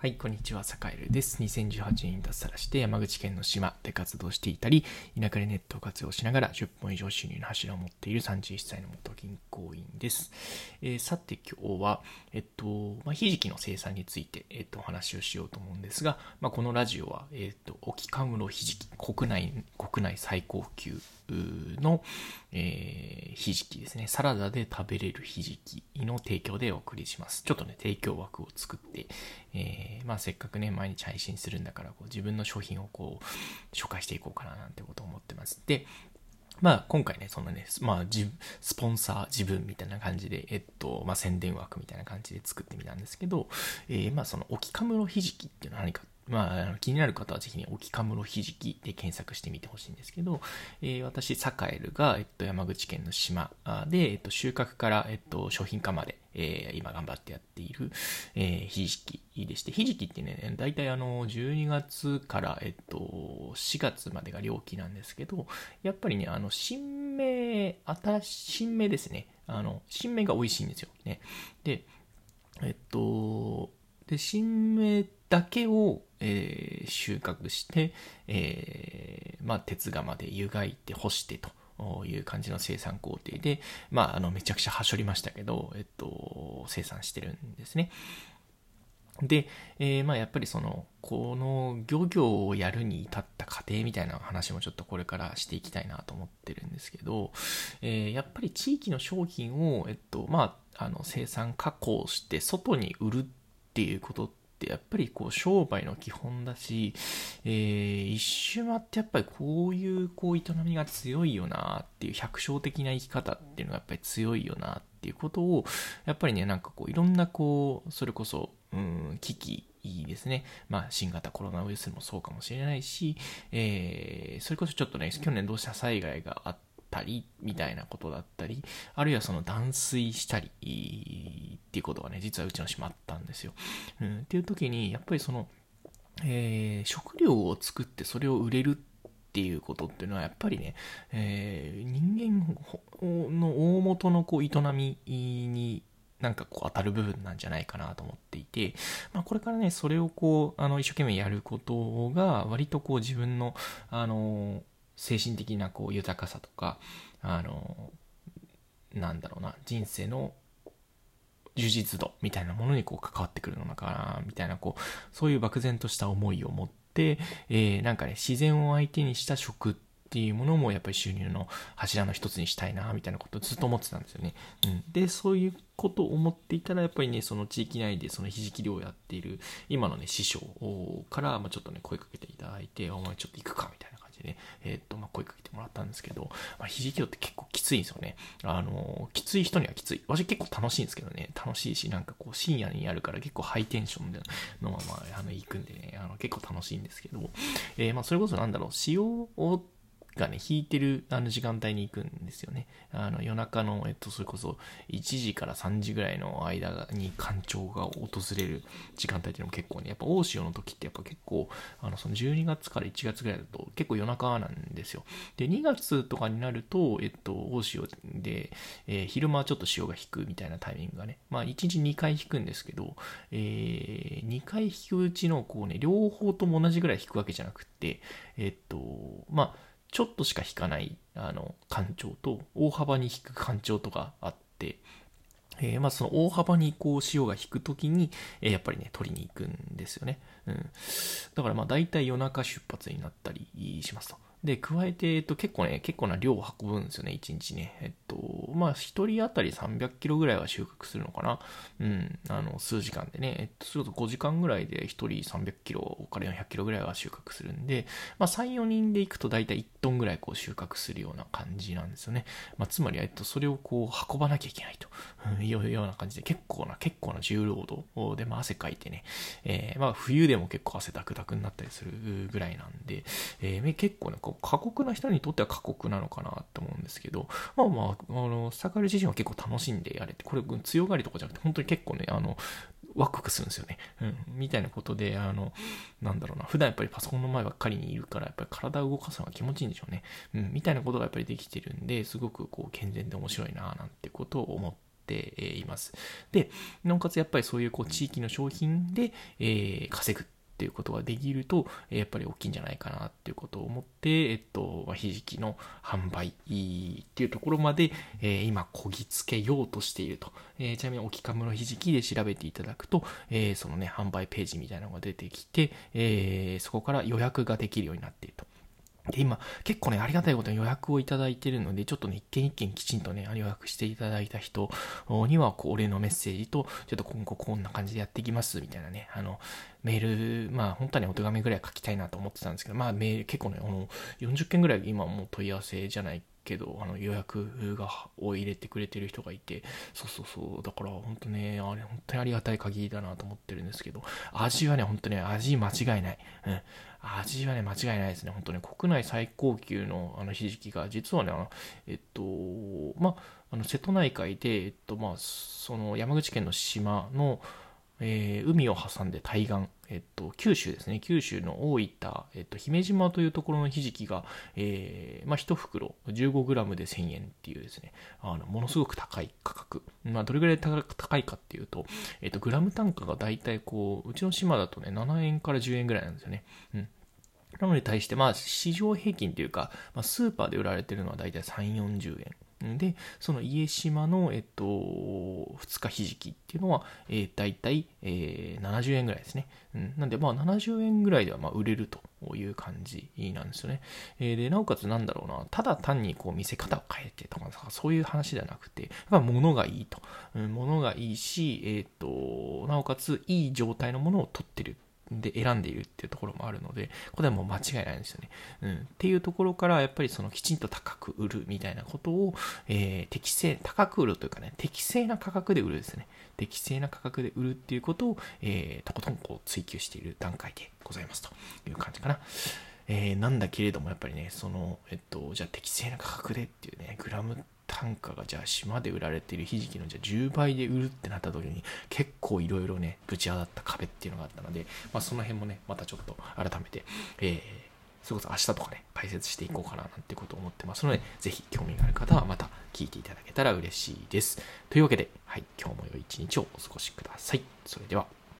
はい、こんにちは、サカエルです。2018年に脱サラして山口県の島で活動していたり、田舎でネットを活用しながら10本以上収入の柱を持っている31歳の元銀行員です。えー、さて今日は、えっと、まあ、ひじきの生産について、えっと、お話をしようと思うんですが、まあ、このラジオは、えっと、沖かむろひじき、国内、国内最高級の、えー、ひじきですね。サラダで食べれるひじきの提供でお送りします。ちょっとね、提供枠を作って、えー、まあせっかくね、毎日配信するんだから、こう自分の商品をこう、紹介していこうかななんてことを思ってます。で、まあ今回ね、そのね、まあスポンサー自分みたいな感じで、えっと、まあ宣伝枠みたいな感じで作ってみたんですけど、えー、まあその沖かむろひじきっていうのは何かまあ、気になる方はぜひね、沖かむろひじきで検索してみてほしいんですけど、えー、私、サカエルが、えっと、山口県の島で、えっと、収穫から、えっと、商品化まで、えー、今頑張ってやっている、えー、ひじきでして、ひじきってね、大体あの、12月から、えっと、4月までが漁期なんですけど、やっぱりね、あの、新芽、新しい、芽ですね。あの、新芽が美味しいんですよ。ね。で、えっと、で、新芽だけを、えー、収穫して、えー、まあ、鉄釜で湯がいて干してという感じの生産工程で、まあ、あの、めちゃくちゃはしょりましたけど、えっと、生産してるんですね。で、えー、まあやっぱりその、この漁業をやるに至った過程みたいな話もちょっとこれからしていきたいなと思ってるんですけど、えー、やっぱり地域の商品を、えっと、まあ、あの、生産加工して外に売るっていうことっってやっぱりこう商売の基本だし、えー、一周回ってやっぱりこういうこう営みが強いよなっていう百姓的な生き方っていうのがやっぱり強いよなっていうことをやっぱりねなんかこういろんなこうそれこそ、うん、危機いいですね。まあ、新型コロナウイルスもそうかもしれないし、えー、それこそちょっとね、去年土砂災害があったり、みたいなことだったり、あるいはその断水したり、っていうことがね、実はうちの島あったんですよ。うん、っていう時に、やっぱりその、えー、食料を作ってそれを売れるっていうことっていうのはやっぱりね、えー、人間の大元のこう営みになんかこう当たる部分なんじゃないかなと思っていて、まあ、これからね、それをこう、あの、一生懸命やることが、割とこう自分の、あの、精神的なこう豊かさとか、あの、なんだろうな、人生の充実度みたいなものにこう関わってくるのかな、みたいな、こう、そういう漠然とした思いを持って、えー、なんかね、自然を相手にした食っていうものもやっぱり収入の柱の一つにしたいな、みたいなことをずっと思ってたんですよね。うん。で、そういうことを思っていたら、やっぱりね、その地域内でそのひじき漁をやっている、今のね、師匠から、ま、ちょっとね、声かけていただいて、お前ちょっと行くか、みたいなじで、えー、っと、まあ、声かけてもらったんですけど、まあ、肘切って結構きついんですよね。あの、きつい人にはきつい。私結構楽しいんですけどね、楽しいし、なんかこう、深夜にやるから結構ハイテンションのまま、あの、行くんでね、あの、結構楽しいんですけど、えー、まあ、それこそなんだろう、塩をがね、引いてるあの時間帯に行くんですよね。あの夜中の、えっと、それこそ1時から3時ぐらいの間に干潮が訪れる時間帯っていうのも結構ね、やっぱ大潮の時ってやっぱ結構、あのその12月から1月ぐらいだと結構夜中なんですよ。で、2月とかになると、えっと、大潮で、えー、昼間はちょっと潮が引くみたいなタイミングがね、まあ1日2回引くんですけど、えー、2回引くうちのこうね、両方とも同じぐらい引くわけじゃなくって、えっと、まあ、ちょっとしか引かない、あの、干潮と、大幅に引く干潮とかあって、えー、まあその大幅にこう潮が引くときに、えー、やっぱりね、取りに行くんですよね。うん。だからまあ大体夜中出発になったりしますと。で、加えて、えっと、結構ね、結構な量を運ぶんですよね、1日ね。えっと、まあ、1人当たり300キロぐらいは収穫するのかな。うん、あの、数時間でね。えっと、すると5時間ぐらいで1人300キロから400キロぐらいは収穫するんで、まあ、3、4人で行くと大体1トンぐらいこう収穫するような感じなんですよね。まあ、つまり、えっと、それをこう運ばなきゃいけないというような感じで、結構な、結構な重労働で、まあ、汗かいてね、えー、まあ、冬でも結構汗ダクダクになったりするぐらいなんで、えー、結構ね、過酷な人にとっては過酷なのかなと思うんですけど、まあまあ、あの、サカル自身は結構楽しんでやれて、これ強がりとかじゃなくて、本当に結構ね、あの、ワクワクするんですよね。うん。みたいなことで、あの、なんだろうな、普段やっぱりパソコンの前ばっかりにいるから、やっぱり体を動かすのが気持ちいいんでしょうね。うん。みたいなことがやっぱりできてるんで、すごくこう、健全で面白いな、なんてことを思ってっています。で、なおかつやっぱりそういうこう地域の商品で、えー、稼ぐっていうことができると、やっぱり大きいんじゃないかなっていうことを思って、えっと、ひじきの販売っていうところまで、えー、今、こぎつけようとしていると。えー、ちなみに、沖かむのひじきで調べていただくと、えー、そのね、販売ページみたいなのが出てきて、えそこから予約ができるようになっていると。で、今、結構ね、ありがたいことに予約をいただいてるので、ちょっとね、一件一件きちんとね、予約していただいた人には、こう、お礼のメッセージと、ちょっと今後こんな感じでやっていきます、みたいなね、あの、メール、まあ、本当はね、お手紙ぐらい書きたいなと思ってたんですけど、まあ、メール、結構ね、あの、40件ぐらい今もう問い合わせじゃないけど、あの予約がを入れてくれてる人がいて、そうそうそう、だから本当ね、あれ本当にありがたい限りだなと思ってるんですけど、味はね、本当ね、味間違いない。うん。味はね、間違いないですね。本当に国内最高級のあのひじきが、実はね、あのえっと、まあ、あの瀬戸内海で、えっと、まあ、その山口県の島の、えー、海を挟んで対岸、えっと、九州ですね、九州の大分、えっと、姫島というところのひじきが、えー、まあ、1袋 15g で1000円っていうですね、あの、ものすごく高い価格。まあ、どれぐらい高いかっていうと、えっと、グラム単価がだいたいこう、うちの島だとね、7円から10円ぐらいなんですよね。うん。なのに対して、まあ、市場平均というか、まあ、スーパーで売られてるのはだいたい3、40円。で、その家島の、えっと、2日ひじきっていうのは、えー、大体、えー、70円ぐらいですね。うん、なんで、まあ、70円ぐらいではまあ売れるという感じなんですよね。えー、で、なおかつなんだろうな、ただ単にこう見せ方を変えてとか、そういう話ではなくて、やっぱ物がいいと。うん、物がいいし、えっ、と、なおかついい状態のものを取ってるで選んでいるっていうところもあるので、これはもう間違いないんですよね。うん。っていうところから、やっぱりそのきちんと高く売るみたいなことを、えー、適正、高く売るというかね、適正な価格で売るですね。適正な価格で売るっていうことを、えー、とことんこう追求している段階でございますという感じかな。えー、なんだけれども、やっぱりね、その、えっと、じゃあ適正な価格でっていうね、グラムって単価がじゃあ島で売られているひじきのじゃあ10倍で売るってなった時に結構いろいろねぶち当たった壁っていうのがあったので、まあ、その辺もねまたちょっと改めて、えー、それこそ明日とかね解説していこうかななんてことを思ってますのでぜひ興味がある方はまた聞いていただけたら嬉しいです。というわけで、はい、今日も良い一日をお過ごしください。それでは。